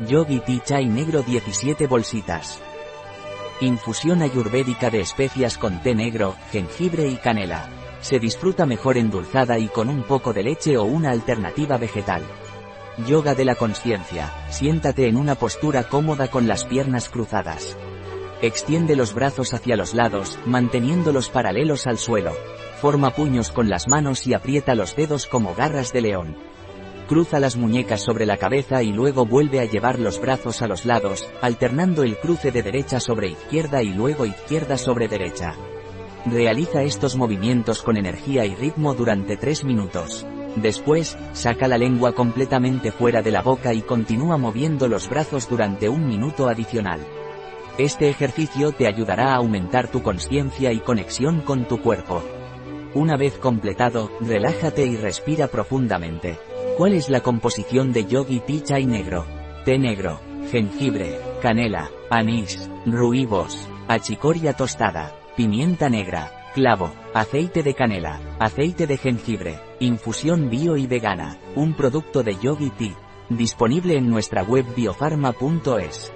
Yogi Tea Chai Negro 17 bolsitas. Infusión ayurvédica de especias con té negro, jengibre y canela. Se disfruta mejor endulzada y con un poco de leche o una alternativa vegetal. Yoga de la conciencia. Siéntate en una postura cómoda con las piernas cruzadas. Extiende los brazos hacia los lados, manteniéndolos paralelos al suelo. Forma puños con las manos y aprieta los dedos como garras de león. Cruza las muñecas sobre la cabeza y luego vuelve a llevar los brazos a los lados, alternando el cruce de derecha sobre izquierda y luego izquierda sobre derecha. Realiza estos movimientos con energía y ritmo durante 3 minutos. Después, saca la lengua completamente fuera de la boca y continúa moviendo los brazos durante un minuto adicional. Este ejercicio te ayudará a aumentar tu conciencia y conexión con tu cuerpo. Una vez completado, relájate y respira profundamente. ¿Cuál es la composición de Yogi Tea Chai negro? Té negro, jengibre, canela, anís, ruibos, achicoria tostada, pimienta negra, clavo, aceite de canela, aceite de jengibre, infusión bio y vegana, un producto de Yogi Tea. Disponible en nuestra web biofarma.es.